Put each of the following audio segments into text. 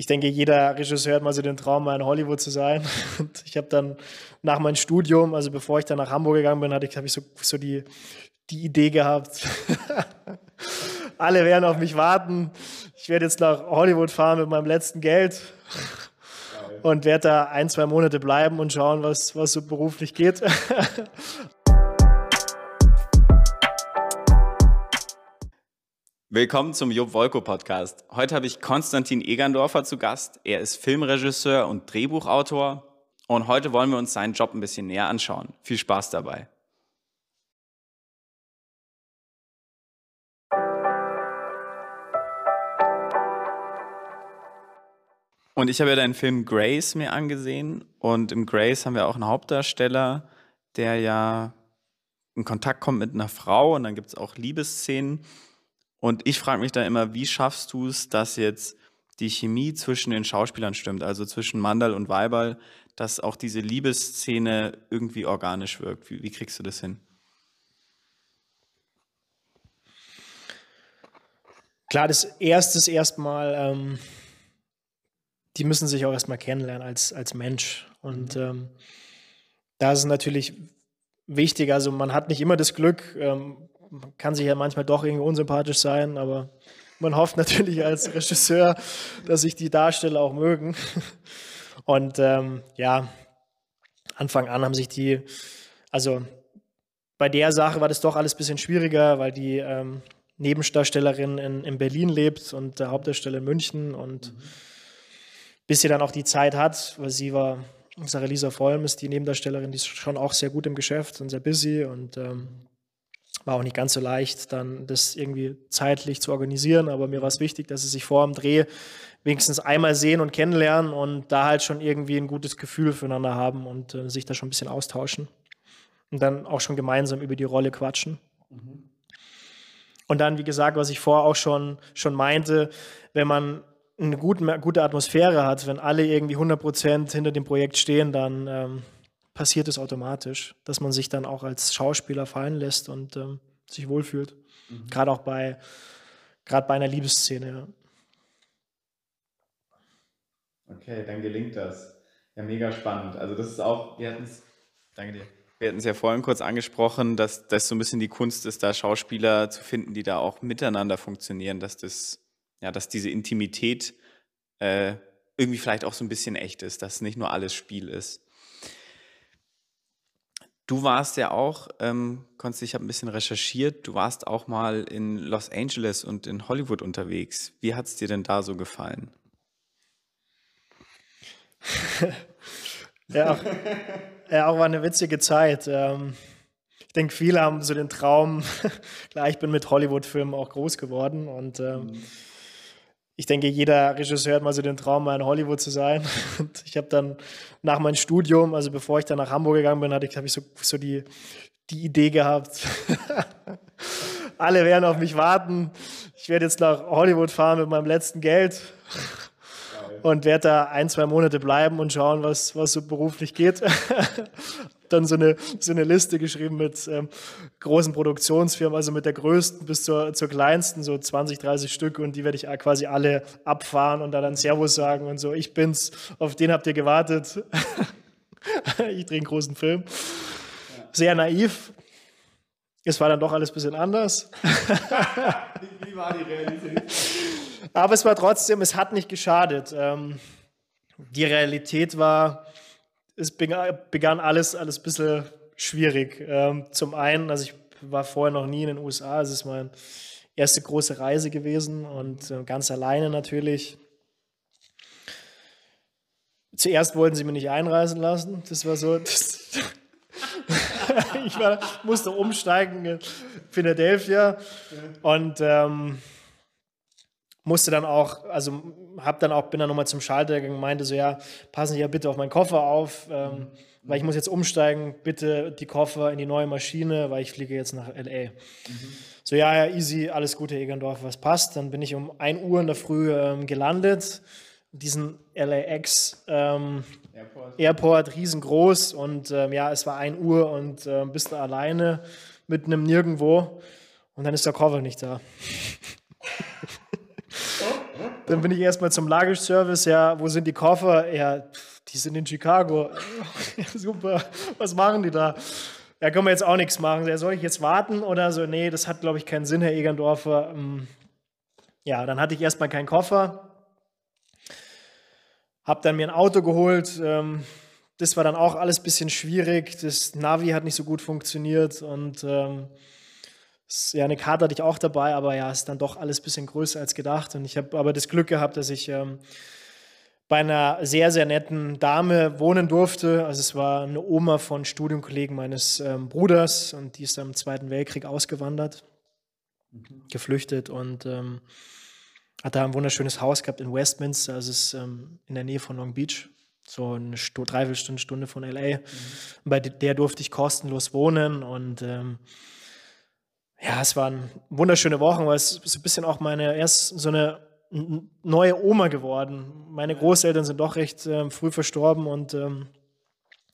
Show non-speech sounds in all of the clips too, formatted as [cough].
ich denke, jeder Regisseur hat mal so den Traum, mal in Hollywood zu sein. [laughs] Und ich habe dann nach meinem Studium, also bevor ich dann nach Hamburg gegangen bin, hatte ich, habe ich so, so die, die Idee gehabt. [laughs] Alle werden auf mich warten. Ich werde jetzt nach Hollywood fahren mit meinem letzten Geld und werde da ein, zwei Monate bleiben und schauen, was, was so beruflich geht. [laughs] Willkommen zum Job Wolko Podcast. Heute habe ich Konstantin Egerndorfer zu Gast. Er ist Filmregisseur und Drehbuchautor und heute wollen wir uns seinen Job ein bisschen näher anschauen. Viel Spaß dabei. Und ich habe ja deinen Film Grace mir angesehen und im Grace haben wir auch einen Hauptdarsteller, der ja in Kontakt kommt mit einer Frau und dann gibt es auch Liebesszenen. Und ich frage mich da immer, wie schaffst du es, dass jetzt die Chemie zwischen den Schauspielern stimmt, also zwischen Mandal und Weibal, dass auch diese Liebesszene irgendwie organisch wirkt? Wie, wie kriegst du das hin? Klar, das erste ist erstmal, ähm, die müssen sich auch erstmal kennenlernen als, als Mensch. Und mhm. ähm, da ist es natürlich wichtig, also man hat nicht immer das Glück, ähm, man kann sich ja manchmal doch irgendwie unsympathisch sein, aber man hofft natürlich als Regisseur, dass sich die Darsteller auch mögen. Und ähm, ja, Anfang an haben sich die, also bei der Sache war das doch alles ein bisschen schwieriger, weil die ähm, Nebendarstellerin in, in, Berlin lebt und der Hauptdarsteller in München. Und mhm. bis sie dann auch die Zeit hat, weil sie war, Sarah Lisa Vollm ist die Nebendarstellerin, die ist schon auch sehr gut im Geschäft und sehr busy und ähm, war auch nicht ganz so leicht, dann das irgendwie zeitlich zu organisieren, aber mir war es wichtig, dass sie sich vor dem Dreh wenigstens einmal sehen und kennenlernen und da halt schon irgendwie ein gutes Gefühl füreinander haben und äh, sich da schon ein bisschen austauschen und dann auch schon gemeinsam über die Rolle quatschen. Mhm. Und dann, wie gesagt, was ich vorher auch schon, schon meinte, wenn man eine gute, gute Atmosphäre hat, wenn alle irgendwie 100 Prozent hinter dem Projekt stehen, dann ähm, passiert es automatisch, dass man sich dann auch als Schauspieler fallen lässt und ähm, sich wohlfühlt. Mhm. Gerade auch bei, gerade bei einer Liebesszene. Ja. Okay, dann gelingt das. Ja, mega spannend. Also das ist auch, wir hatten es, danke dir. Wir hatten es ja vorhin kurz angesprochen, dass das so ein bisschen die Kunst ist, da Schauspieler zu finden, die da auch miteinander funktionieren, dass das, ja, dass diese Intimität äh, irgendwie vielleicht auch so ein bisschen echt ist, dass nicht nur alles Spiel ist. Du warst ja auch, ähm, Konsti, ich habe ein bisschen recherchiert, du warst auch mal in Los Angeles und in Hollywood unterwegs. Wie hat es dir denn da so gefallen? [laughs] ja, auch, ja, auch war eine witzige Zeit. Ähm, ich denke, viele haben so den Traum, [laughs] klar, ich bin mit Hollywood-Filmen auch groß geworden und ähm, mhm ich denke, jeder Regisseur hat mal so den Traum, mal in Hollywood zu sein. [laughs] Und ich habe dann nach meinem Studium, also bevor ich dann nach Hamburg gegangen bin, hatte ich, habe ich so, so die, die Idee gehabt. [laughs] Alle werden auf mich warten. Ich werde jetzt nach Hollywood fahren mit meinem letzten Geld und werde da ein, zwei Monate bleiben und schauen, was, was so beruflich geht. [laughs] Dann so eine, so eine Liste geschrieben mit ähm, großen Produktionsfirmen, also mit der größten bis zur, zur kleinsten, so 20, 30 Stück und die werde ich quasi alle abfahren und da dann Servus sagen und so, ich bin's, auf den habt ihr gewartet. [laughs] ich drehe einen großen Film. Sehr naiv, es war dann doch alles ein bisschen anders. [laughs] Wie war die Realität? Aber es war trotzdem, es hat nicht geschadet. Ähm, die Realität war, es begann alles, alles ein bisschen schwierig. Ähm, zum einen, also ich war vorher noch nie in den USA, es ist meine erste große Reise gewesen und äh, ganz alleine natürlich. Zuerst wollten sie mich nicht einreisen lassen. Das war so. Das, [laughs] ich war, musste umsteigen in Philadelphia und ähm, musste dann auch, also hab dann auch, bin dann nochmal zum Schalter gegangen, meinte so, ja, passen Sie ja bitte auf meinen Koffer auf, ähm, mhm. weil ich muss jetzt umsteigen, bitte die Koffer in die neue Maschine, weil ich fliege jetzt nach L.A. Mhm. So, ja, ja, easy, alles Gute, Egerndorf, was passt. Dann bin ich um 1 Uhr in der Früh ähm, gelandet, diesen LAX ähm, Airport. Airport. riesengroß und ähm, ja, es war 1 Uhr und äh, bist da alleine mitten im Nirgendwo und dann ist der Koffer nicht da. [laughs] Dann bin ich erstmal zum Lagerservice, ja, wo sind die Koffer? Ja, die sind in Chicago. [laughs] Super, was machen die da? Da können wir jetzt auch nichts machen. Ja, soll ich jetzt warten oder so? Nee, das hat, glaube ich, keinen Sinn, Herr Egerndorfer. Ähm, ja, dann hatte ich erstmal keinen Koffer. Hab dann mir ein Auto geholt. Ähm, das war dann auch alles ein bisschen schwierig. Das Navi hat nicht so gut funktioniert und ähm, ja, eine Karte hatte ich auch dabei, aber ja, ist dann doch alles ein bisschen größer als gedacht. Und ich habe aber das Glück gehabt, dass ich ähm, bei einer sehr, sehr netten Dame wohnen durfte. Also es war eine Oma von Studienkollegen meines ähm, Bruders und die ist dann im Zweiten Weltkrieg ausgewandert, mhm. geflüchtet und ähm, hat da ein wunderschönes Haus gehabt in Westminster, also es ist ähm, in der Nähe von Long Beach so eine Stu Dreiviertelstunde Stunde von LA. Mhm. Bei der durfte ich kostenlos wohnen und ähm, ja, es waren wunderschöne Wochen, weil es so ein bisschen auch meine erst so eine neue Oma geworden. Meine Großeltern sind doch recht ähm, früh verstorben und ähm,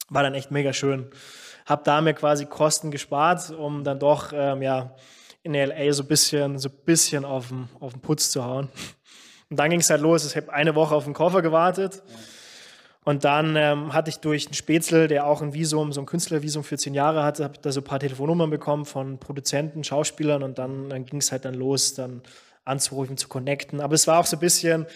war dann echt mega schön. Hab da mir quasi Kosten gespart, um dann doch ähm, ja in LA so ein bisschen so ein bisschen auf den, auf den Putz zu hauen. Und dann ging es halt los. Ich habe eine Woche auf den Koffer gewartet. Ja und dann ähm, hatte ich durch einen Spätzle, der auch ein Visum, so ein Künstlervisum für zehn Jahre hatte, habe da so ein paar Telefonnummern bekommen von Produzenten, Schauspielern und dann, dann ging es halt dann los, dann anzurufen, zu connecten. Aber es war auch so ein bisschen,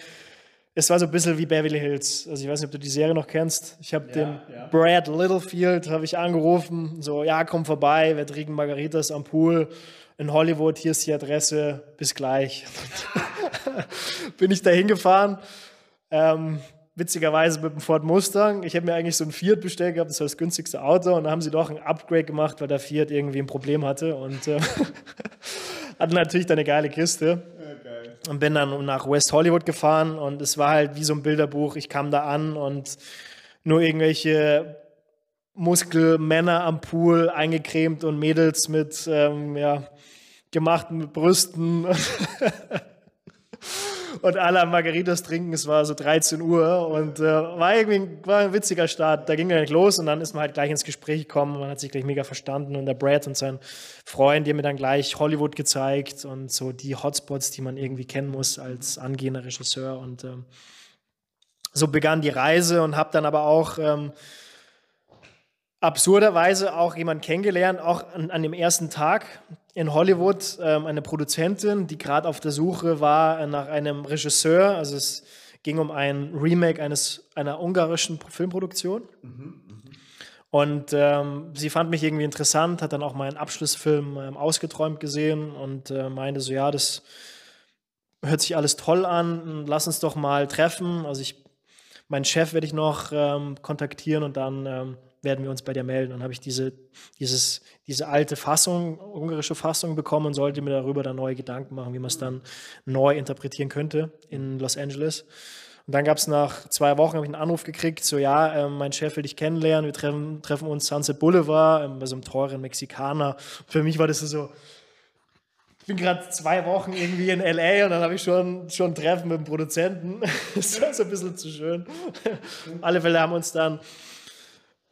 es war so ein bisschen wie Beverly Hills. Also ich weiß nicht, ob du die Serie noch kennst. Ich habe ja, den ja. Brad Littlefield habe ich angerufen, so ja komm vorbei, wir trinken Margaritas am Pool in Hollywood. Hier ist die Adresse. Bis gleich. [laughs] Bin ich da hingefahren. Ähm, witzigerweise mit dem Ford Mustang. Ich habe mir eigentlich so ein Fiat bestellt gehabt, das war das günstigste Auto. Und da haben sie doch ein Upgrade gemacht, weil der Fiat irgendwie ein Problem hatte. Und äh, [laughs] hatten natürlich da eine geile Kiste. Und bin dann nach West Hollywood gefahren und es war halt wie so ein Bilderbuch. Ich kam da an und nur irgendwelche Muskelmänner am Pool eingecremt und Mädels mit ähm, ja, gemachten Brüsten. [laughs] und alle am Margaritas trinken. Es war so 13 Uhr und äh, war irgendwie ein, war ein witziger Start. Da ging er los und dann ist man halt gleich ins Gespräch gekommen. Man hat sich gleich mega verstanden und der Brad und sein Freund, die haben mir dann gleich Hollywood gezeigt und so die Hotspots, die man irgendwie kennen muss als angehender Regisseur und ähm, so begann die Reise und habe dann aber auch ähm, absurderweise auch jemanden kennengelernt, auch an, an dem ersten Tag in Hollywood, ähm, eine Produzentin, die gerade auf der Suche war nach einem Regisseur. Also es ging um ein Remake eines, einer ungarischen Filmproduktion. Mhm, und ähm, sie fand mich irgendwie interessant, hat dann auch meinen Abschlussfilm ähm, ausgeträumt gesehen und äh, meinte so, ja, das hört sich alles toll an, lass uns doch mal treffen. Also ich, meinen Chef werde ich noch ähm, kontaktieren und dann ähm, werden wir uns bei dir melden. Dann habe ich diese, dieses, diese alte Fassung, ungarische Fassung bekommen und sollte mir darüber dann neue Gedanken machen, wie man es dann neu interpretieren könnte in Los Angeles. Und dann gab es nach zwei Wochen, ich einen Anruf gekriegt, so ja, äh, mein Chef will dich kennenlernen, wir treffen, treffen uns Sunset Boulevard äh, bei so einem teuren Mexikaner. für mich war das so, ich bin gerade zwei Wochen irgendwie in LA und dann habe ich schon, schon ein Treffen mit dem Produzenten. [laughs] das war so ein bisschen zu schön. Alle Fälle haben uns dann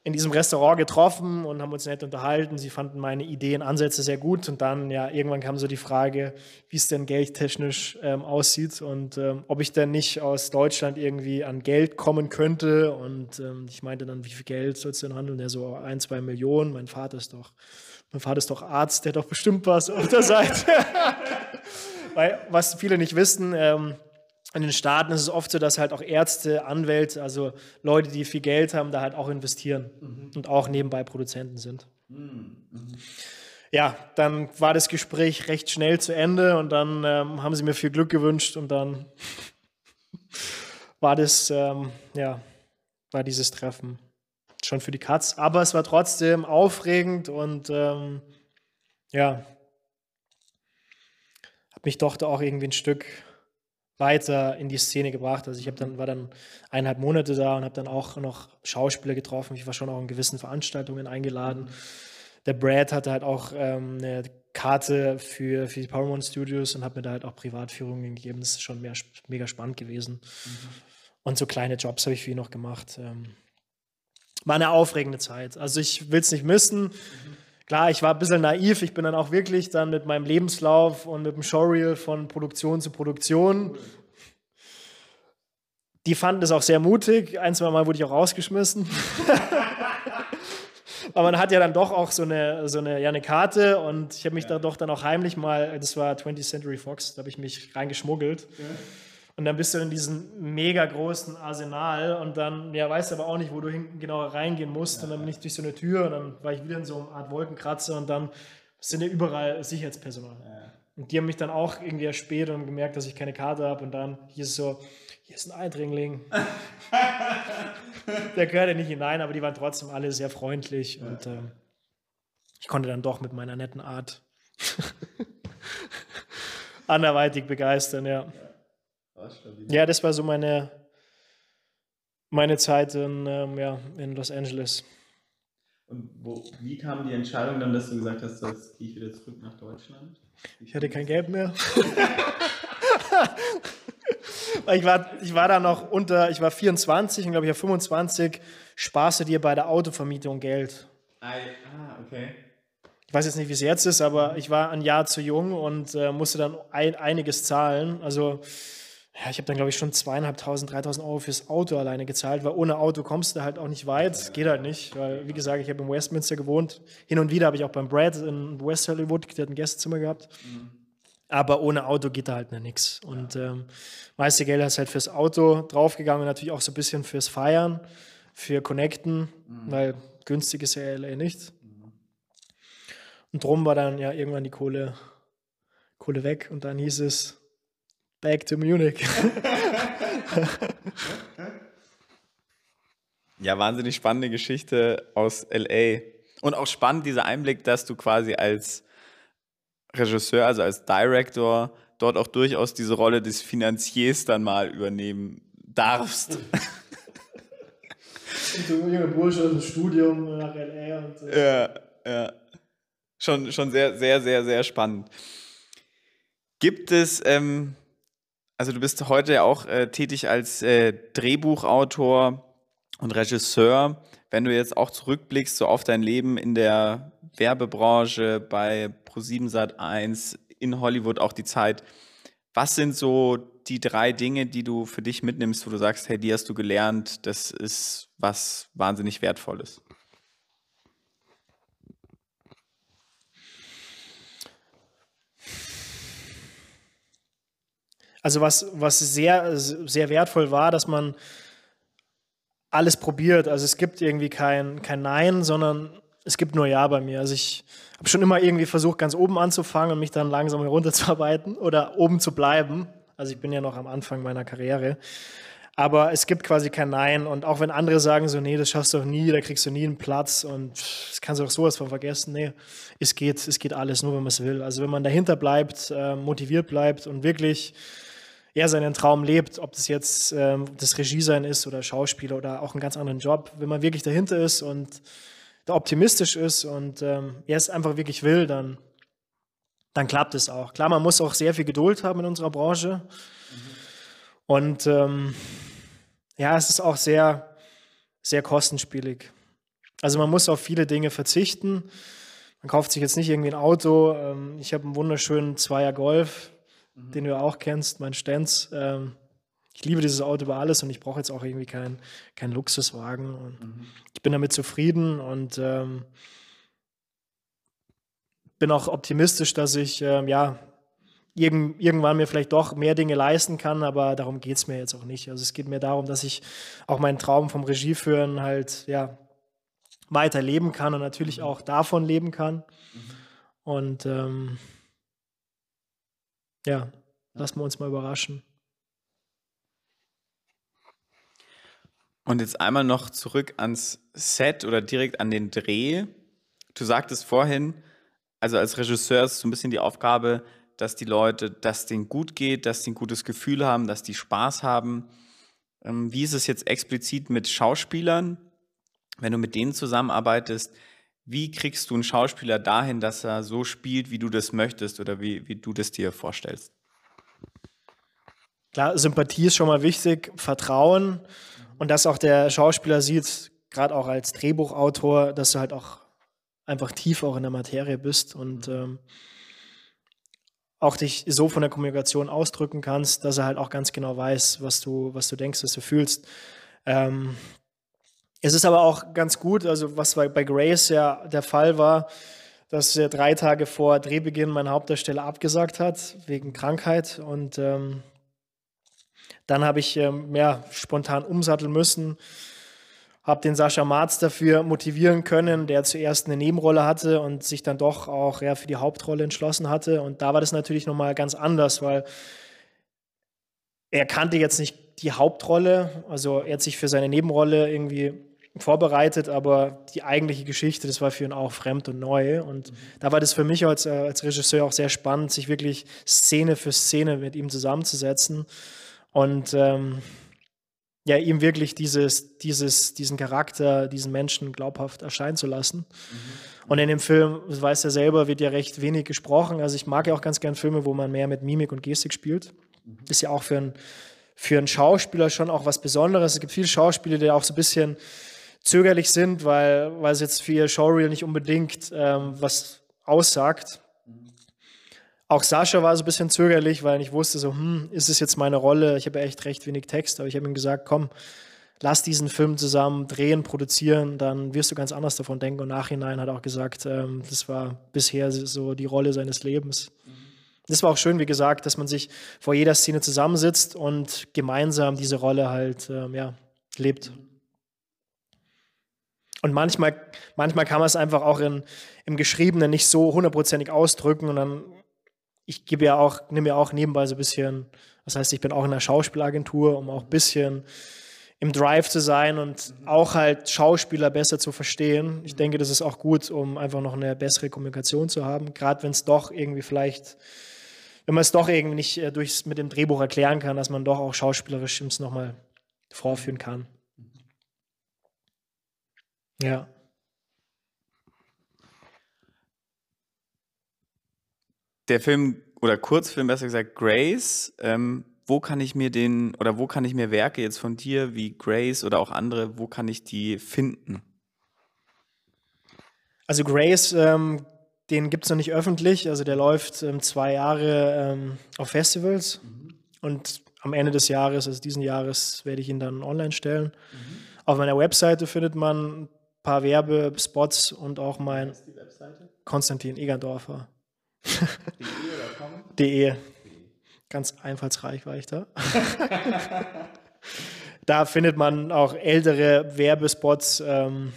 in diesem Restaurant getroffen und haben uns nett unterhalten. Sie fanden meine Ideen, Ansätze sehr gut. Und dann, ja, irgendwann kam so die Frage, wie es denn geldtechnisch ähm, aussieht und ähm, ob ich denn nicht aus Deutschland irgendwie an Geld kommen könnte. Und ähm, ich meinte dann, wie viel Geld soll es denn handeln? Der so ein, zwei Millionen. Mein Vater ist doch, mein Vater ist doch Arzt, der hat doch bestimmt was auf der Seite. [laughs] Weil, was viele nicht wissen, ähm, in den Staaten ist es oft so, dass halt auch Ärzte, Anwälte, also Leute, die viel Geld haben, da halt auch investieren mhm. und auch nebenbei Produzenten sind. Mhm. Ja, dann war das Gespräch recht schnell zu Ende und dann ähm, haben sie mir viel Glück gewünscht und dann war das, ähm, ja, war dieses Treffen schon für die Katz. Aber es war trotzdem aufregend und ähm, ja, hat mich doch da auch irgendwie ein Stück weiter in die Szene gebracht. Also ich habe dann war dann eineinhalb Monate da und habe dann auch noch Schauspieler getroffen. Ich war schon auch in gewissen Veranstaltungen eingeladen. Der Brad hatte halt auch ähm, eine Karte für, für die Paramount Studios und hat mir da halt auch Privatführungen gegeben. Das ist schon mehr, mega spannend gewesen. Mhm. Und so kleine Jobs habe ich für ihn noch gemacht. Ähm, war eine aufregende Zeit. Also ich will es nicht missen. Mhm. Klar, ich war ein bisschen naiv. Ich bin dann auch wirklich dann mit meinem Lebenslauf und mit dem Showreel von Produktion zu Produktion die fanden es auch sehr mutig. Ein, zwei Mal wurde ich auch rausgeschmissen. [laughs] Aber man hat ja dann doch auch so eine, so eine, ja, eine Karte und ich habe mich ja. da doch dann auch heimlich mal, das war 20th Century Fox, da habe ich mich reingeschmuggelt. Ja. Und dann bist du in diesem mega großen Arsenal und dann, ja, weißt du aber auch nicht, wo du hinten genau reingehen musst. Ja. Und dann bin ich durch so eine Tür und dann war ich wieder in so einer Art Wolkenkratzer und dann sind ja überall Sicherheitspersonal. Ja. Und die haben mich dann auch irgendwie erspäht und gemerkt, dass ich keine Karte habe und dann hieß es so, hier ist ein Eindringling. [laughs] Der gehört ja nicht hinein, aber die waren trotzdem alle sehr freundlich ja. und äh, ich konnte dann doch mit meiner netten Art [laughs] anderweitig begeistern, ja. Ja, das war so meine, meine Zeit in, ähm, ja, in Los Angeles. Und wo, wie kam die Entscheidung dann, dass du gesagt hast, jetzt gehe ich wieder zurück nach Deutschland? ich hatte kein Geld mehr. [laughs] ich, war, ich war da noch unter, ich war 24 und glaube ich, ja 25, sparst du dir bei der Autovermietung Geld. Ah, okay. Ich weiß jetzt nicht, wie es jetzt ist, aber ich war ein Jahr zu jung und äh, musste dann ein, einiges zahlen. Also ja, ich habe dann, glaube ich, schon zweieinhalbtausend, dreitausend Euro fürs Auto alleine gezahlt, weil ohne Auto kommst du halt auch nicht weit. Geht halt nicht, weil, wie gesagt, ich habe in Westminster gewohnt. Hin und wieder habe ich auch beim Brad in West Hollywood, der hat ein Gästezimmer gehabt. Mhm. Aber ohne Auto geht da halt nichts. Und ähm, meiste Geld ist halt fürs Auto draufgegangen und natürlich auch so ein bisschen fürs Feiern, für Connecten, mhm. weil günstig ist ja LA nicht. Mhm. Und drum war dann ja irgendwann die Kohle, Kohle weg und dann hieß es, Back to Munich. [laughs] ja, wahnsinnig spannende Geschichte aus LA. Und auch spannend dieser Einblick, dass du quasi als Regisseur, also als Director, dort auch durchaus diese Rolle des Finanziers dann mal übernehmen darfst. [laughs] so ein junger Bursche aus dem Studium nach LA und so. Ja, ja. Schon, schon sehr, sehr, sehr, sehr spannend. Gibt es ähm, also du bist heute auch äh, tätig als äh, Drehbuchautor und Regisseur. Wenn du jetzt auch zurückblickst so auf dein Leben in der Werbebranche bei Pro7 Sat1 in Hollywood auch die Zeit, was sind so die drei Dinge, die du für dich mitnimmst, wo du sagst, hey, die hast du gelernt, das ist was wahnsinnig wertvolles? Also was, was sehr, sehr wertvoll war, dass man alles probiert. Also es gibt irgendwie kein, kein Nein, sondern es gibt nur Ja bei mir. Also ich habe schon immer irgendwie versucht, ganz oben anzufangen und mich dann langsam herunterzuarbeiten [laughs] oder oben zu bleiben. Also ich bin ja noch am Anfang meiner Karriere. Aber es gibt quasi kein Nein. Und auch wenn andere sagen so, nee, das schaffst du doch nie, da kriegst du nie einen Platz und das kannst du doch sowas von vergessen. Nee, es geht, es geht alles, nur wenn man es will. Also wenn man dahinter bleibt, äh, motiviert bleibt und wirklich er seinen Traum lebt, ob das jetzt ähm, das Regie sein ist oder Schauspieler oder auch einen ganz anderen Job, wenn man wirklich dahinter ist und da optimistisch ist und ähm, er es einfach wirklich will, dann, dann klappt es auch. Klar, man muss auch sehr viel Geduld haben in unserer Branche. Mhm. Und ähm, ja, es ist auch sehr, sehr kostenspielig. Also man muss auf viele Dinge verzichten. Man kauft sich jetzt nicht irgendwie ein Auto. Ähm, ich habe einen wunderschönen Zweier Golf mhm. den du auch kennst, mein Stenz. Ähm, ich liebe dieses Auto über alles und ich brauche jetzt auch irgendwie keinen kein Luxuswagen. Mhm. Ich bin damit zufrieden und ähm, bin auch optimistisch, dass ich ähm, ja irg irgendwann mir vielleicht doch mehr Dinge leisten kann, aber darum geht es mir jetzt auch nicht. Also es geht mir darum, dass ich auch meinen Traum vom Regieführen halt ja weiter leben kann und natürlich mhm. auch davon leben kann. Mhm. Und ähm, ja, lassen wir uns mal überraschen. Und jetzt einmal noch zurück ans Set oder direkt an den Dreh. Du sagtest vorhin, also als Regisseur ist es so ein bisschen die Aufgabe, dass die Leute, dass denen gut geht, dass sie ein gutes Gefühl haben, dass die Spaß haben. Ähm, wie ist es jetzt explizit mit Schauspielern? Wenn du mit denen zusammenarbeitest, wie kriegst du einen Schauspieler dahin, dass er so spielt, wie du das möchtest oder wie, wie du das dir vorstellst? Klar, Sympathie ist schon mal wichtig, Vertrauen und dass auch der Schauspieler sieht, gerade auch als Drehbuchautor, dass du halt auch einfach tief auch in der Materie bist und ähm, auch dich so von der Kommunikation ausdrücken kannst, dass er halt auch ganz genau weiß, was du, was du denkst, was du fühlst. Ähm, es ist aber auch ganz gut, also was bei, Grace ja der Fall war, dass er drei Tage vor Drehbeginn meine Hauptdarsteller abgesagt hat, wegen Krankheit. Und ähm, dann habe ich ähm, ja, spontan umsatteln müssen habe den Sascha Marz dafür motivieren können, der zuerst eine Nebenrolle hatte und sich dann doch auch ja, für die Hauptrolle entschlossen hatte. Und da war das natürlich nochmal ganz anders, weil er kannte jetzt nicht die Hauptrolle, also er hat sich für seine Nebenrolle irgendwie vorbereitet, aber die eigentliche Geschichte, das war für ihn auch fremd und neu. Und mhm. da war das für mich als, äh, als Regisseur auch sehr spannend, sich wirklich Szene für Szene mit ihm zusammenzusetzen. Und ähm, ja, ihm wirklich dieses, dieses, diesen Charakter, diesen Menschen glaubhaft erscheinen zu lassen. Mhm. Und in dem Film, das weiß er selber, wird ja recht wenig gesprochen. Also ich mag ja auch ganz gern Filme, wo man mehr mit Mimik und Gestik spielt. Mhm. Ist ja auch für, ein, für einen Schauspieler schon auch was Besonderes. Es gibt viele Schauspieler, die auch so ein bisschen zögerlich sind, weil, weil es jetzt für ihr Showreel nicht unbedingt ähm, was aussagt. Auch Sascha war so ein bisschen zögerlich, weil ich wusste so, hm, ist es jetzt meine Rolle? Ich habe echt recht wenig Text, aber ich habe ihm gesagt, komm, lass diesen Film zusammen drehen, produzieren, dann wirst du ganz anders davon denken. Und nachhinein hat er auch gesagt, ähm, das war bisher so die Rolle seines Lebens. Das war auch schön, wie gesagt, dass man sich vor jeder Szene zusammensitzt und gemeinsam diese Rolle halt ähm, ja, lebt. Und manchmal, manchmal kann man es einfach auch in, im Geschriebenen nicht so hundertprozentig ausdrücken und dann ich gebe ja auch, nehme ja auch nebenbei so ein bisschen, das heißt, ich bin auch in einer Schauspielagentur, um auch ein bisschen im Drive zu sein und auch halt Schauspieler besser zu verstehen. Ich denke, das ist auch gut, um einfach noch eine bessere Kommunikation zu haben, gerade wenn es doch irgendwie vielleicht, wenn man es doch irgendwie nicht äh, durchs, mit dem Drehbuch erklären kann, dass man doch auch schauspielerisch es nochmal vorführen kann. Ja. der Film oder Kurzfilm, besser gesagt, Grace, ähm, wo kann ich mir den oder wo kann ich mir Werke jetzt von dir wie Grace oder auch andere, wo kann ich die finden? Also Grace, ähm, den gibt es noch nicht öffentlich, also der läuft ähm, zwei Jahre ähm, auf Festivals mhm. und am Ende des Jahres, also diesen Jahres, werde ich ihn dann online stellen. Mhm. Auf meiner Webseite findet man paar Werbespots und auch mein Konstantin Egerndorfer. De. [laughs] Ganz einfallsreich war ich da. [laughs] da findet man auch ältere Werbespots. Ähm,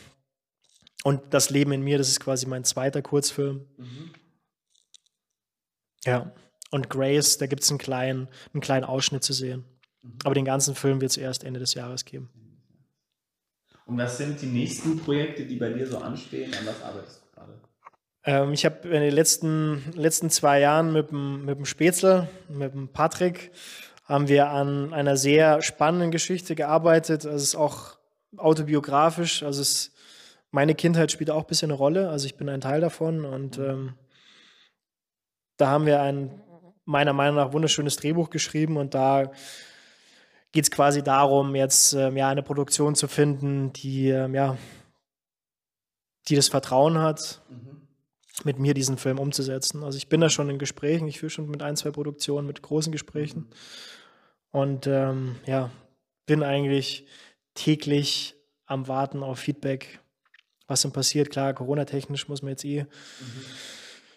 und das Leben in mir, das ist quasi mein zweiter Kurzfilm. Mhm. Ja. Und Grace, da gibt es einen kleinen, einen kleinen Ausschnitt zu sehen. Mhm. Aber den ganzen Film wird es erst Ende des Jahres geben. Und was sind die nächsten Projekte, die bei dir so anstehen? An was arbeitest du gerade? Ähm, ich habe in den letzten, letzten zwei Jahren mit dem, mit dem Spätzle, mit dem Patrick, haben wir an einer sehr spannenden Geschichte gearbeitet. Also es ist auch autobiografisch. Also es, meine Kindheit spielt auch ein bisschen eine Rolle. Also ich bin ein Teil davon. Und ähm, da haben wir ein meiner Meinung nach wunderschönes Drehbuch geschrieben. Und da geht es quasi darum, jetzt ähm, ja, eine Produktion zu finden, die, ähm, ja, die das Vertrauen hat. Mhm mit mir diesen Film umzusetzen. Also ich bin da schon in Gesprächen, ich führe schon mit ein, zwei Produktionen, mit großen Gesprächen. Und ähm, ja, bin eigentlich täglich am Warten auf Feedback, was denn passiert. Klar, Corona-technisch muss man jetzt eh mhm.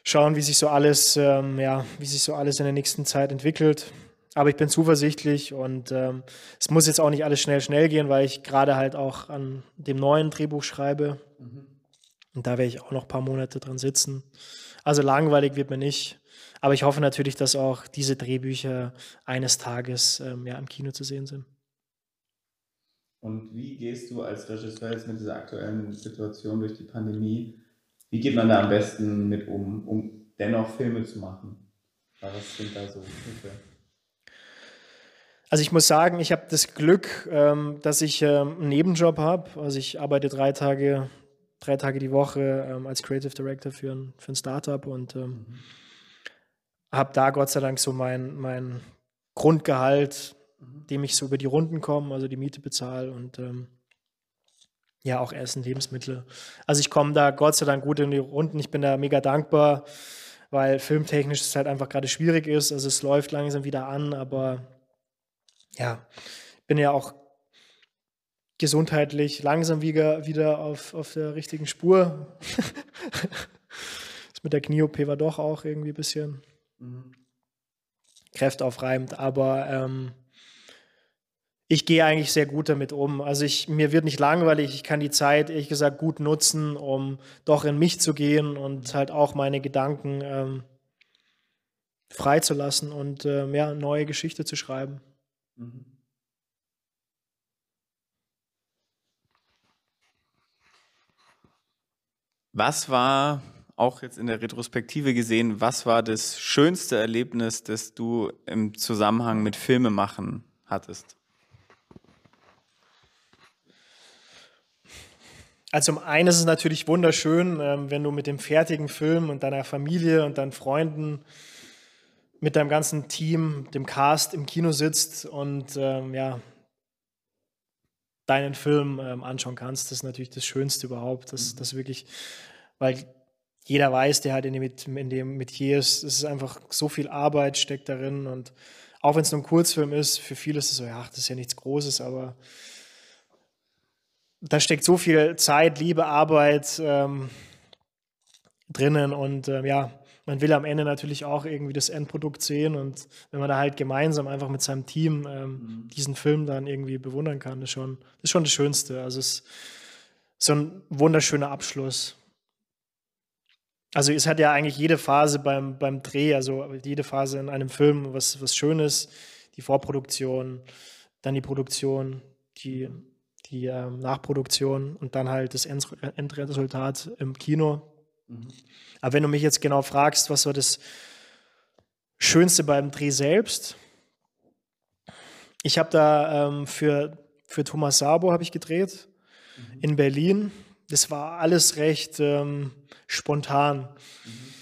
schauen, wie sich so alles, ähm, ja, wie sich so alles in der nächsten Zeit entwickelt. Aber ich bin zuversichtlich und ähm, es muss jetzt auch nicht alles schnell, schnell gehen, weil ich gerade halt auch an dem neuen Drehbuch schreibe. Mhm. Und da werde ich auch noch ein paar Monate dran sitzen. Also langweilig wird mir nicht. Aber ich hoffe natürlich, dass auch diese Drehbücher eines Tages ähm, ja, im Kino zu sehen sind. Und wie gehst du als Regisseur jetzt mit dieser aktuellen Situation durch die Pandemie? Wie geht man da am besten mit um, um dennoch Filme zu machen? Was sind da so Hilfe? Also ich muss sagen, ich habe das Glück, ähm, dass ich ähm, einen Nebenjob habe. Also ich arbeite drei Tage drei Tage die Woche ähm, als Creative Director für ein, für ein Startup und habe da Gott sei Dank so mein, mein Grundgehalt, dem ich so über die Runden komme, also die Miete bezahle und ja auch Essen, Lebensmittel. Also ich komme da Gott sei Dank gut in die Runden. Ich bin da mega dankbar. weil filmtechnisch es halt einfach gerade schwierig ist. Also es läuft langsam wieder an, aber ja, bin ja auch gesundheitlich langsam wieder, wieder auf, auf der richtigen Spur. [laughs] das mit der Knie-OP war doch auch irgendwie ein bisschen mhm. kräftaufreibend, aber ähm, ich gehe eigentlich sehr gut damit um. Also ich, mir wird nicht langweilig, ich kann die Zeit, ehrlich gesagt, gut nutzen, um doch in mich zu gehen und halt auch meine Gedanken ähm, freizulassen und ähm, ja, neue Geschichte zu schreiben. Mhm. Was war, auch jetzt in der Retrospektive gesehen, was war das schönste Erlebnis, das du im Zusammenhang mit Filmemachen hattest? Also um eines ist es natürlich wunderschön, ähm, wenn du mit dem fertigen Film und deiner Familie und deinen Freunden mit deinem ganzen Team, dem Cast im Kino sitzt und ähm, ja, deinen Film ähm, anschauen kannst. Das ist natürlich das Schönste überhaupt. Das, mhm. das wirklich, weil jeder weiß, der halt in dem, in dem Metier ist, es ist einfach so viel Arbeit steckt darin und auch wenn es nur ein Kurzfilm ist, für viele ist es so, ja, das ist ja nichts Großes, aber da steckt so viel Zeit, Liebe, Arbeit ähm, drinnen und ähm, ja, man will am Ende natürlich auch irgendwie das Endprodukt sehen und wenn man da halt gemeinsam einfach mit seinem Team ähm, mhm. diesen Film dann irgendwie bewundern kann, ist schon, ist schon das Schönste. Also es ist so ein wunderschöner Abschluss. Also es hat ja eigentlich jede Phase beim, beim Dreh, also jede Phase in einem Film was, was Schönes, die Vorproduktion, dann die Produktion, die, die ähm, Nachproduktion und dann halt das Endresultat im Kino. Mhm. Aber wenn du mich jetzt genau fragst, was war das Schönste beim Dreh selbst? Ich habe da ähm, für, für Thomas Sabo habe ich gedreht mhm. in Berlin. Das war alles recht ähm, spontan. Mhm.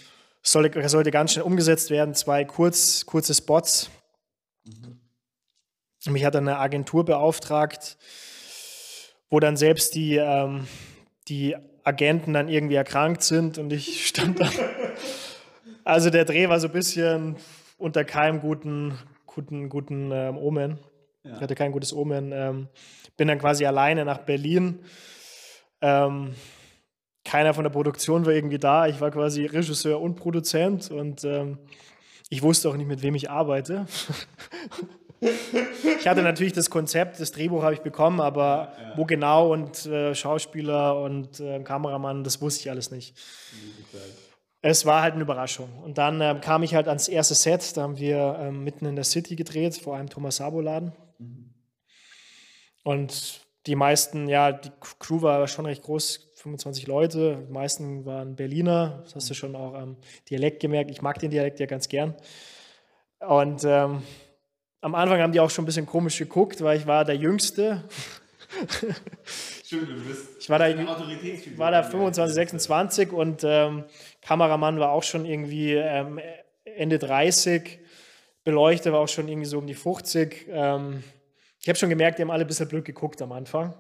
Sollte, sollte ganz schnell umgesetzt werden, zwei kurz, kurze Spots. Mhm. Mich hat dann eine Agentur beauftragt, wo dann selbst die, ähm, die Agenten dann irgendwie erkrankt sind und ich stand da. Also der Dreh war so ein bisschen unter keinem guten, guten, guten ähm, Omen. Ja. Ich hatte kein gutes Omen. Ähm, bin dann quasi alleine nach Berlin. Ähm, keiner von der Produktion war irgendwie da. Ich war quasi Regisseur und Produzent und ähm, ich wusste auch nicht, mit wem ich arbeite. Ich hatte natürlich das Konzept, das Drehbuch habe ich bekommen, aber ja, wo genau und äh, Schauspieler und äh, Kameramann, das wusste ich alles nicht. Es war halt eine Überraschung. Und dann ähm, kam ich halt ans erste Set, da haben wir ähm, mitten in der City gedreht, vor einem Thomas Sabo-Laden. Mhm. Und die meisten, ja, die Crew war schon recht groß, 25 Leute. Die meisten waren Berliner, das hast du schon auch am Dialekt gemerkt. Ich mag den Dialekt ja ganz gern. Und ähm, am Anfang haben die auch schon ein bisschen komisch geguckt, weil ich war der Jüngste. Stimmt, du bist ich war da, war da 25, 26 und ähm, Kameramann war auch schon irgendwie ähm, Ende 30. Beleuchter war auch schon irgendwie so um die 50. Ähm, ich habe schon gemerkt, die haben alle ein bisschen blöd geguckt am Anfang.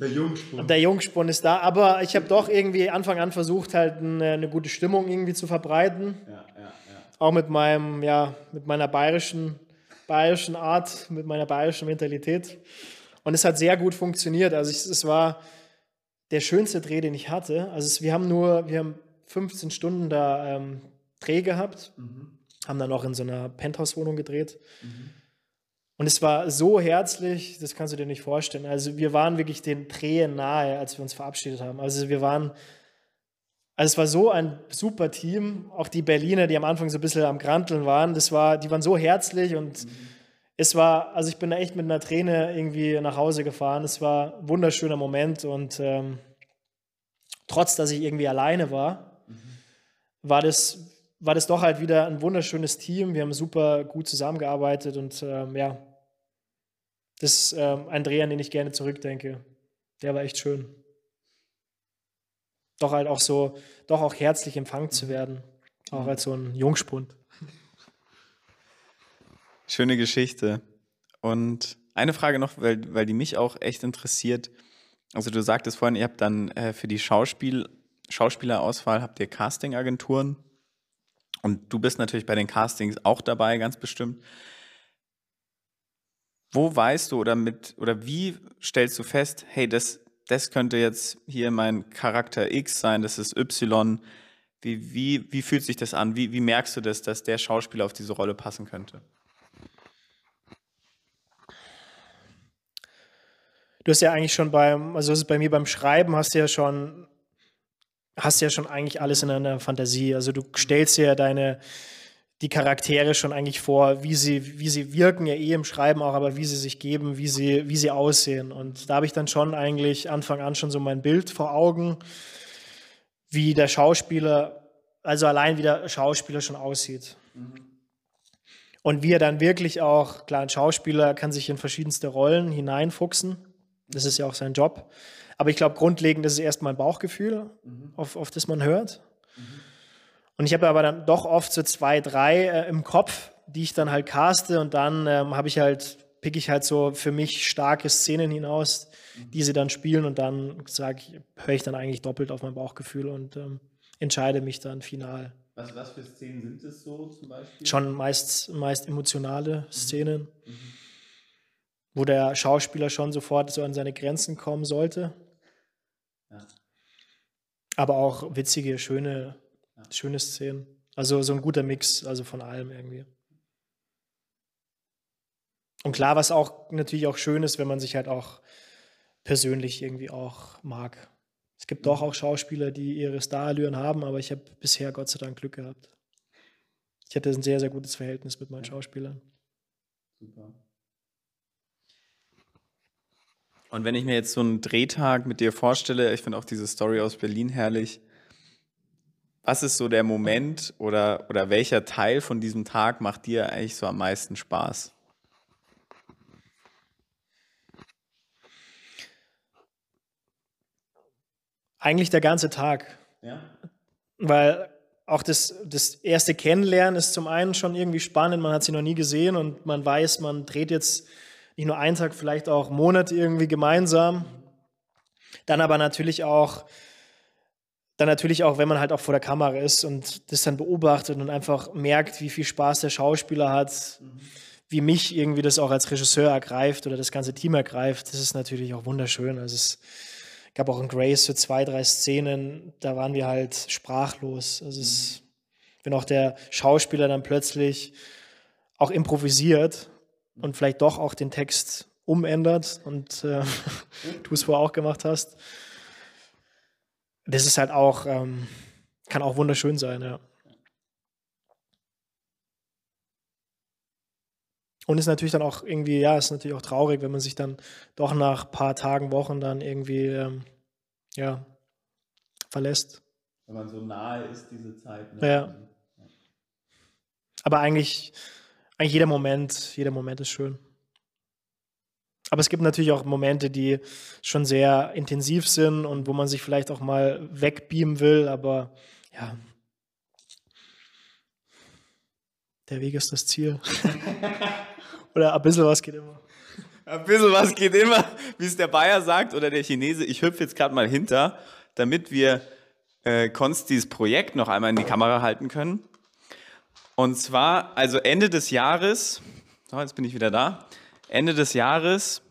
Der Jungspund. Der Jungspund ist da, aber ich habe doch irgendwie Anfang an versucht, halt eine, eine gute Stimmung irgendwie zu verbreiten. Ja auch mit meinem, ja, mit meiner bayerischen, bayerischen Art, mit meiner bayerischen Mentalität. Und es hat sehr gut funktioniert. Also ich, es war der schönste Dreh, den ich hatte. Also es, wir haben nur, wir haben 15 Stunden da ähm, Dreh gehabt, mhm. haben dann auch in so einer Penthouse-Wohnung gedreht. Mhm. Und es war so herzlich, das kannst du dir nicht vorstellen. Also wir waren wirklich den Tränen nahe, als wir uns verabschiedet haben. Also wir waren also es war so ein super Team. Auch die Berliner, die am Anfang so ein bisschen am Granteln waren, das war, die waren so herzlich und mhm. es war, also ich bin da echt mit einer Träne irgendwie nach Hause gefahren. Es war ein wunderschöner Moment und ähm, trotz, dass ich irgendwie alleine war, mhm. war das war das doch halt wieder ein wunderschönes Team. Wir haben super gut zusammengearbeitet und ähm, ja, das ist ähm, ein Dreh, an den ich gerne zurückdenke. Der war echt schön doch halt auch so, doch auch herzlich empfangen zu werden, auch als so ein Jungspund. Schöne Geschichte. Und eine Frage noch, weil, weil die mich auch echt interessiert. Also du sagtest vorhin, ihr habt dann äh, für die Schauspiel, Schauspielerauswahl habt ihr Castingagenturen. Und du bist natürlich bei den Castings auch dabei, ganz bestimmt. Wo weißt du oder mit oder wie stellst du fest, hey, das, das könnte jetzt hier mein Charakter X sein, das ist Y. Wie, wie, wie fühlt sich das an? Wie, wie merkst du das, dass der Schauspieler auf diese Rolle passen könnte? Du hast ja eigentlich schon beim, also ist bei mir beim Schreiben, hast du ja schon, hast ja schon eigentlich alles in deiner Fantasie. Also du stellst dir ja deine, die Charaktere schon eigentlich vor, wie sie, wie sie wirken, ja eh im Schreiben auch, aber wie sie sich geben, wie sie, wie sie aussehen. Und da habe ich dann schon eigentlich Anfang an schon so mein Bild vor Augen, wie der Schauspieler, also allein wie der Schauspieler schon aussieht. Mhm. Und wie er dann wirklich auch, klar, ein Schauspieler kann sich in verschiedenste Rollen hineinfuchsen das ist ja auch sein Job. Aber ich glaube, grundlegend ist es erstmal ein Bauchgefühl, mhm. auf, auf das man hört. Mhm. Und ich habe aber dann doch oft so zwei, drei äh, im Kopf, die ich dann halt caste und dann ähm, habe ich halt, pick ich halt so für mich starke Szenen hinaus, mhm. die sie dann spielen und dann sage ich, höre ich dann eigentlich doppelt auf mein Bauchgefühl und ähm, entscheide mich dann final. Was, was für Szenen sind es so zum Beispiel? Schon meist, meist emotionale mhm. Szenen. Mhm wo der Schauspieler schon sofort so an seine Grenzen kommen sollte. Ja. Aber auch witzige, schöne. Schöne Szenen. Also so ein guter Mix, also von allem irgendwie. Und klar, was auch natürlich auch schön ist, wenn man sich halt auch persönlich irgendwie auch mag. Es gibt doch auch Schauspieler, die ihre Starallüren haben, aber ich habe bisher Gott sei Dank Glück gehabt. Ich hatte ein sehr, sehr gutes Verhältnis mit meinen Schauspielern. Super. Und wenn ich mir jetzt so einen Drehtag mit dir vorstelle, ich finde auch diese Story aus Berlin herrlich. Was ist so der Moment oder, oder welcher Teil von diesem Tag macht dir eigentlich so am meisten Spaß? Eigentlich der ganze Tag. Ja. Weil auch das, das erste Kennenlernen ist zum einen schon irgendwie spannend, man hat sie noch nie gesehen und man weiß, man dreht jetzt nicht nur einen Tag, vielleicht auch Monate irgendwie gemeinsam. Dann aber natürlich auch, dann natürlich auch, wenn man halt auch vor der Kamera ist und das dann beobachtet und einfach merkt, wie viel Spaß der Schauspieler hat, wie mich irgendwie das auch als Regisseur ergreift oder das ganze Team ergreift, das ist natürlich auch wunderschön. Also es gab auch in Grace so zwei, drei Szenen, da waren wir halt sprachlos. Also es, wenn auch der Schauspieler dann plötzlich auch improvisiert und vielleicht doch auch den Text umändert und äh, [laughs] du es vorher auch gemacht hast. Das ist halt auch, ähm, kann auch wunderschön sein, ja. Und ist natürlich dann auch irgendwie, ja, ist natürlich auch traurig, wenn man sich dann doch nach ein paar Tagen, Wochen dann irgendwie, ähm, ja, verlässt. Wenn man so nahe ist, diese Zeit. Ne? Ja. Aber eigentlich eigentlich jeder Moment, jeder Moment ist schön. Aber es gibt natürlich auch Momente, die schon sehr intensiv sind und wo man sich vielleicht auch mal wegbeamen will, aber ja, der Weg ist das Ziel. [laughs] oder ein bisschen was geht immer. Ein bisschen was geht immer, wie es der Bayer sagt oder der Chinese. Ich hüpfe jetzt gerade mal hinter, damit wir äh, Konstis Projekt noch einmal in die Kamera halten können. Und zwar, also Ende des Jahres, so, jetzt bin ich wieder da. Ende des Jahres,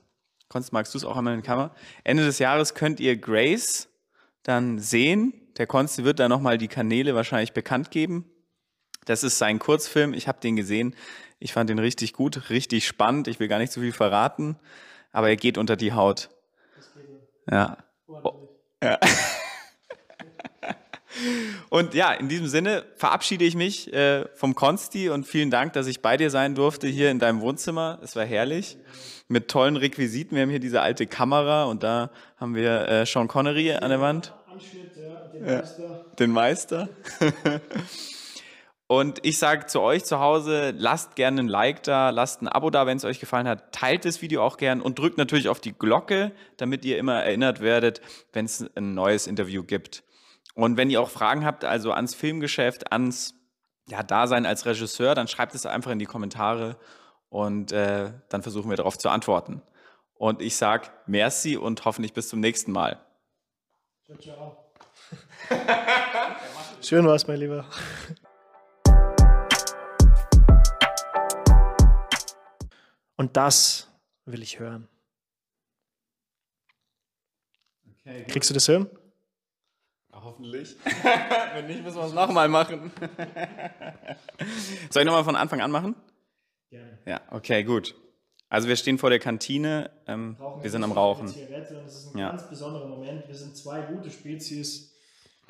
Konst, magst du es auch einmal in die Kamera? Ende des Jahres könnt ihr Grace dann sehen. Der Konsti wird dann nochmal die Kanäle wahrscheinlich bekannt geben. Das ist sein Kurzfilm. Ich habe den gesehen. Ich fand den richtig gut, richtig spannend. Ich will gar nicht zu viel verraten, aber er geht unter die Haut. Ja. Oh. ja. [laughs] Und ja, in diesem Sinne verabschiede ich mich äh, vom Konsti und vielen Dank, dass ich bei dir sein durfte hier in deinem Wohnzimmer. Es war herrlich mit tollen Requisiten. Wir haben hier diese alte Kamera und da haben wir äh, Sean Connery an der Wand. Den Meister. Den [laughs] Meister. Und ich sage zu euch zu Hause, lasst gerne ein Like da, lasst ein Abo da, wenn es euch gefallen hat. Teilt das Video auch gern und drückt natürlich auf die Glocke, damit ihr immer erinnert werdet, wenn es ein neues Interview gibt. Und wenn ihr auch Fragen habt, also ans Filmgeschäft, ans ja, Dasein als Regisseur, dann schreibt es einfach in die Kommentare und äh, dann versuchen wir darauf zu antworten. Und ich sage merci und hoffentlich bis zum nächsten Mal. Ciao, ciao. [laughs] Schön war's, mein Lieber. Und das will ich hören. Okay, Kriegst du das hin? Hoffentlich. [laughs] Wenn nicht, müssen wir es nochmal machen. Soll ich nochmal von Anfang an machen? Gerne. Ja, okay, gut. Also wir stehen vor der Kantine, ähm, wir sind am Rauchen. Zigarette das ist ein Ja. ganz besonderer Moment. Wir sind zwei gute Spezies.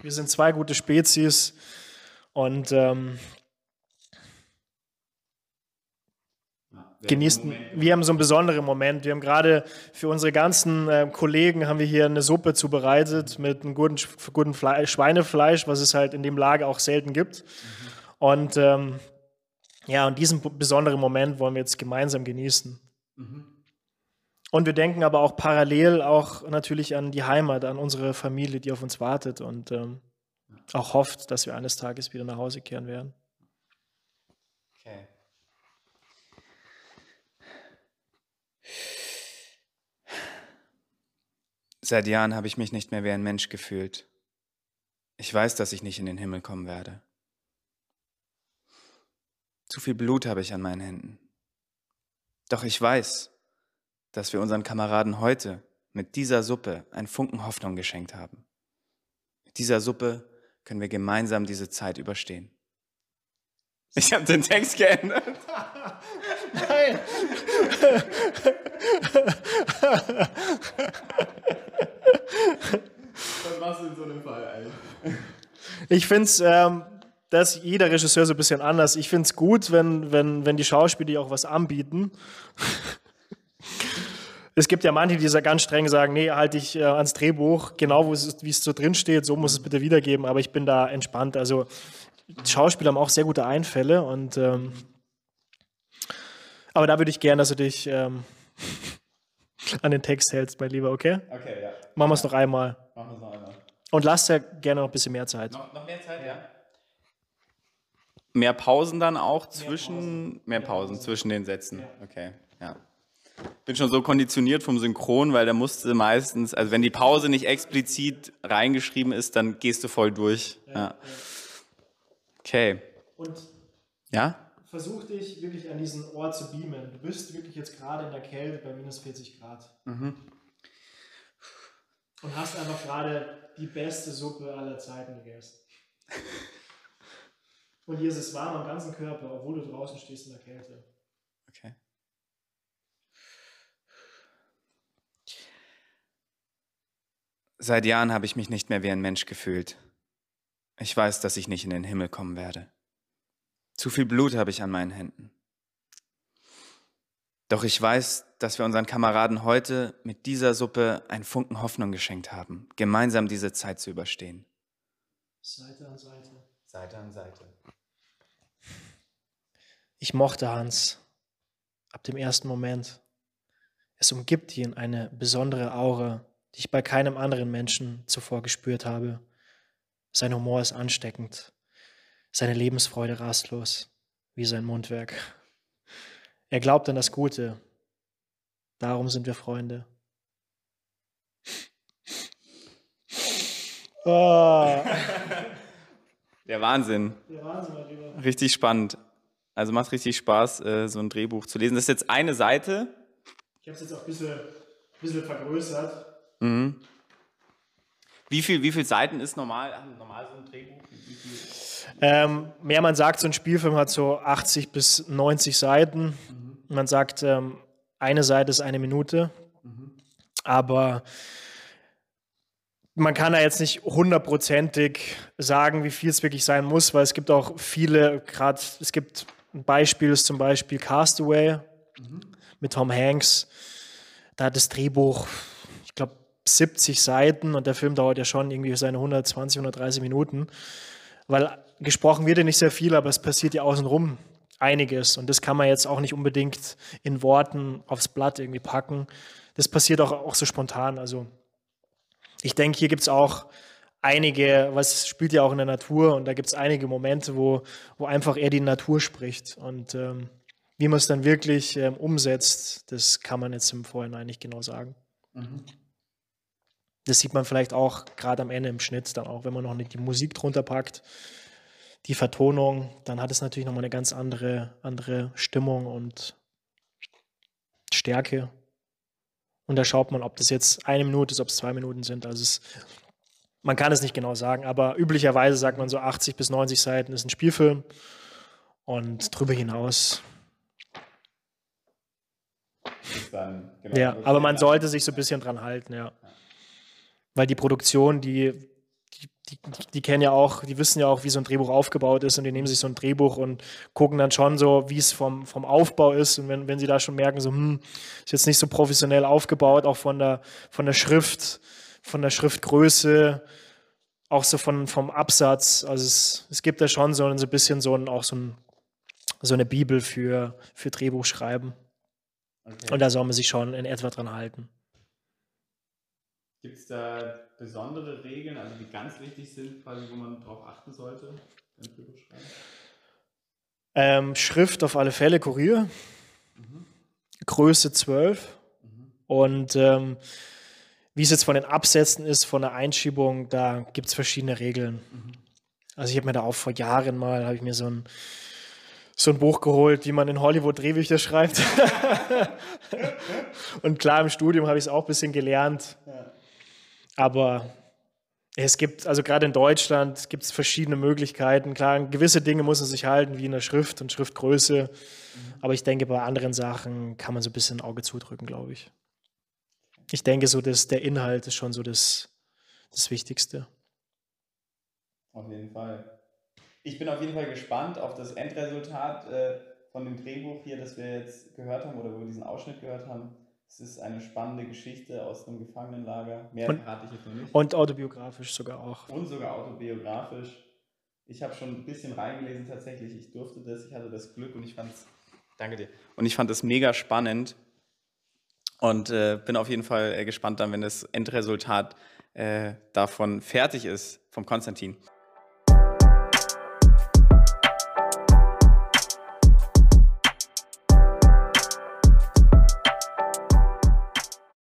Wir sind zwei gute Spezies. Und ähm, genießen. Wir haben so einen besonderen Moment. Wir haben gerade für unsere ganzen äh, Kollegen haben wir hier eine Suppe zubereitet mit einem guten, guten Fle Schweinefleisch, was es halt in dem Lager auch selten gibt. Und ähm, ja, und diesen besonderen Moment wollen wir jetzt gemeinsam genießen. Und wir denken aber auch parallel auch natürlich an die Heimat, an unsere Familie, die auf uns wartet und ähm, auch hofft, dass wir eines Tages wieder nach Hause kehren werden. Seit Jahren habe ich mich nicht mehr wie ein Mensch gefühlt. Ich weiß, dass ich nicht in den Himmel kommen werde. Zu viel Blut habe ich an meinen Händen. Doch ich weiß, dass wir unseren Kameraden heute mit dieser Suppe einen Funken Hoffnung geschenkt haben. Mit dieser Suppe können wir gemeinsam diese Zeit überstehen. Ich habe den Text geändert. [laughs] [laughs] Nein! Was machst du in so einem Fall eigentlich? Ich finde es, ähm, das ist jeder Regisseur so ein bisschen anders. Ich finde es gut, wenn, wenn, wenn die Schauspieler auch was anbieten. [laughs] Es gibt ja manche, die so ganz streng sagen, nee, halte ich äh, ans Drehbuch, genau wie es so drin steht, so muss es bitte wiedergeben, aber ich bin da entspannt. Also die Schauspieler haben auch sehr gute Einfälle und ähm, aber da würde ich gerne, dass du dich ähm, [laughs] an den Text hältst, mein Lieber, okay? Okay, ja. Machen wir es noch einmal. Machen wir es noch einmal. Und lass ja gerne noch ein bisschen mehr Zeit. Noch, noch mehr Zeit, ja. Mehr Pausen dann auch zwischen. Pausen. Mehr Mehr Pausen Pausen. zwischen den Sätzen. Ja. Okay, ja. Bin schon so konditioniert vom Synchron, weil da musste meistens, also wenn die Pause nicht explizit reingeschrieben ist, dann gehst du voll durch. Ja. Okay. Und Ja? versuch dich wirklich an diesen Ort zu beamen. Du bist wirklich jetzt gerade in der Kälte bei minus 40 Grad. Und hast einfach gerade die beste Suppe aller Zeiten gegessen. Und dir ist es warm am ganzen Körper, obwohl du draußen stehst in der Kälte. Okay. Seit Jahren habe ich mich nicht mehr wie ein Mensch gefühlt. Ich weiß, dass ich nicht in den Himmel kommen werde. Zu viel Blut habe ich an meinen Händen. Doch ich weiß, dass wir unseren Kameraden heute mit dieser Suppe einen Funken Hoffnung geschenkt haben, gemeinsam diese Zeit zu überstehen. Seite an Seite. Seite an Seite. Ich mochte Hans ab dem ersten Moment. Es umgibt ihn eine besondere Aura, die ich bei keinem anderen Menschen zuvor gespürt habe. Sein Humor ist ansteckend, seine Lebensfreude rastlos, wie sein Mundwerk. Er glaubt an das Gute. Darum sind wir Freunde. Ah. Der Wahnsinn. Der Wahnsinn, mein Lieber. Richtig spannend. Also macht richtig Spaß, äh, so ein Drehbuch zu lesen. Das ist jetzt eine Seite. Ich habe es jetzt auch ein bisschen, bisschen vergrößert. Mhm. Wie viel, wie viel Seiten ist normal, normal so ein Drehbuch? Ähm, mehr man sagt, so ein Spielfilm hat so 80 bis 90 Seiten. Man sagt, ähm, eine Seite ist eine Minute. Aber man kann da jetzt nicht hundertprozentig sagen, wie viel es wirklich sein muss, weil es gibt auch viele, gerade es gibt ein Beispiel, ist zum Beispiel Castaway mit Tom Hanks. Da hat das Drehbuch, 70 Seiten und der Film dauert ja schon irgendwie seine 120, 130 Minuten, weil gesprochen wird ja nicht sehr viel, aber es passiert ja außenrum einiges und das kann man jetzt auch nicht unbedingt in Worten aufs Blatt irgendwie packen. Das passiert auch, auch so spontan. Also ich denke, hier gibt es auch einige, was spielt ja auch in der Natur und da gibt es einige Momente, wo, wo einfach eher die Natur spricht und ähm, wie man es dann wirklich ähm, umsetzt, das kann man jetzt im Vorhinein nicht genau sagen. Das sieht man vielleicht auch gerade am Ende im Schnitt, dann auch, wenn man noch nicht die Musik drunter packt, die Vertonung, dann hat es natürlich nochmal eine ganz andere, andere Stimmung und Stärke. Und da schaut man, ob das jetzt eine Minute ist, ob es zwei Minuten sind. Also es, man kann es nicht genau sagen, aber üblicherweise sagt man so 80 bis 90 Seiten ist ein Spielfilm und darüber hinaus. Dann, genau, ja, aber man sollte sich so ein bisschen dran halten, ja. Weil die Produktion, die die, die, die, kennen ja auch, die wissen ja auch, wie so ein Drehbuch aufgebaut ist und die nehmen sich so ein Drehbuch und gucken dann schon so, wie es vom, vom Aufbau ist. Und wenn, wenn sie da schon merken, so, hm, ist jetzt nicht so professionell aufgebaut, auch von der, von der Schrift, von der Schriftgröße, auch so von, vom Absatz. Also es, es gibt da schon so ein, so ein bisschen so ein, auch so, ein, so eine Bibel für, für Drehbuchschreiben. Okay. Und da soll man sich schon in etwa dran halten. Gibt es da besondere Regeln, also die ganz wichtig sind, quasi, wo man darauf achten sollte beim Ähm, Schrift auf alle Fälle Kurier. Mhm. Größe 12. Mhm. Und ähm, wie es jetzt von den Absätzen ist, von der Einschiebung, da gibt es verschiedene Regeln. Mhm. Also ich habe mir da auch vor Jahren mal, habe ich mir so ein, so ein Buch geholt, wie man in Hollywood Drehbücher schreibt. [laughs] und klar, im Studium habe ich es auch ein bisschen gelernt. Ja. Aber es gibt, also gerade in Deutschland gibt es verschiedene Möglichkeiten. Klar, gewisse Dinge muss man sich halten, wie in der Schrift und Schriftgröße. Aber ich denke, bei anderen Sachen kann man so ein bisschen ein Auge zudrücken, glaube ich. Ich denke, so dass der Inhalt ist schon so das, das Wichtigste. Auf jeden Fall. Ich bin auf jeden Fall gespannt auf das Endresultat äh, von dem Drehbuch hier, das wir jetzt gehört haben oder wo wir diesen Ausschnitt gehört haben. Es ist eine spannende Geschichte aus einem Gefangenenlager. Mehr und, verrate ich jetzt noch nicht. Und autobiografisch sogar auch. Und sogar autobiografisch. Ich habe schon ein bisschen reingelesen tatsächlich. Ich durfte das, ich hatte das Glück und ich fand es. Danke dir. Und ich fand es mega spannend. Und äh, bin auf jeden Fall äh, gespannt dann, wenn das Endresultat äh, davon fertig ist, vom Konstantin.